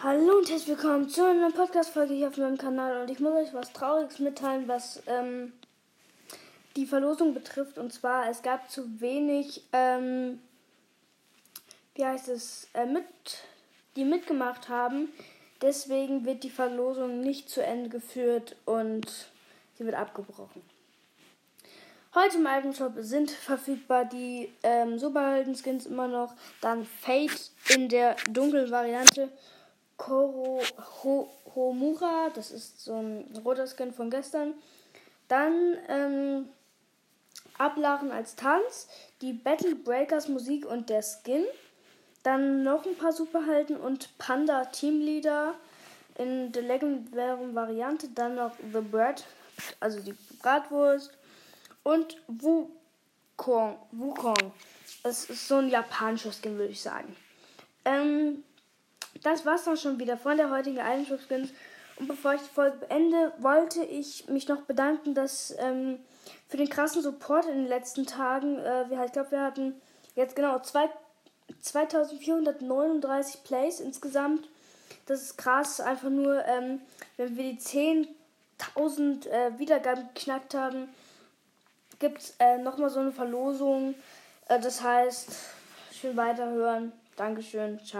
Hallo und herzlich willkommen zu einer Podcast-Folge hier auf meinem Kanal. Und ich muss euch was Trauriges mitteilen, was ähm, die Verlosung betrifft. Und zwar, es gab zu wenig, ähm, wie heißt es, äh, mit, die mitgemacht haben. Deswegen wird die Verlosung nicht zu Ende geführt und sie wird abgebrochen. Heute im alten Shop sind verfügbar die ähm, Superhelden-Skins immer noch. Dann Fate in der dunklen Variante. Koro Ho, Homura, das ist so ein roter Skin von gestern. Dann ähm, Ablachen als Tanz, die Battle Breakers Musik und der Skin. Dann noch ein paar Superhelden und Panda Teamleader in der legendären Variante. Dann noch The Bread, also die Bratwurst. Und Wukong. Wukong. Das ist so ein japanischer Skin, würde ich sagen. Ähm, das war's dann schon wieder von der heutigen Eigenschaftsskins. Und bevor ich die Folge beende, wollte ich mich noch bedanken, dass ähm, für den krassen Support in den letzten Tagen, äh, wir, ich glaube, wir hatten jetzt genau zwei, 2439 Plays insgesamt. Das ist krass, einfach nur, ähm, wenn wir die 10.000 äh, Wiedergaben geknackt haben, gibt es äh, nochmal so eine Verlosung. Äh, das heißt, schön weiterhören. Dankeschön. Ciao.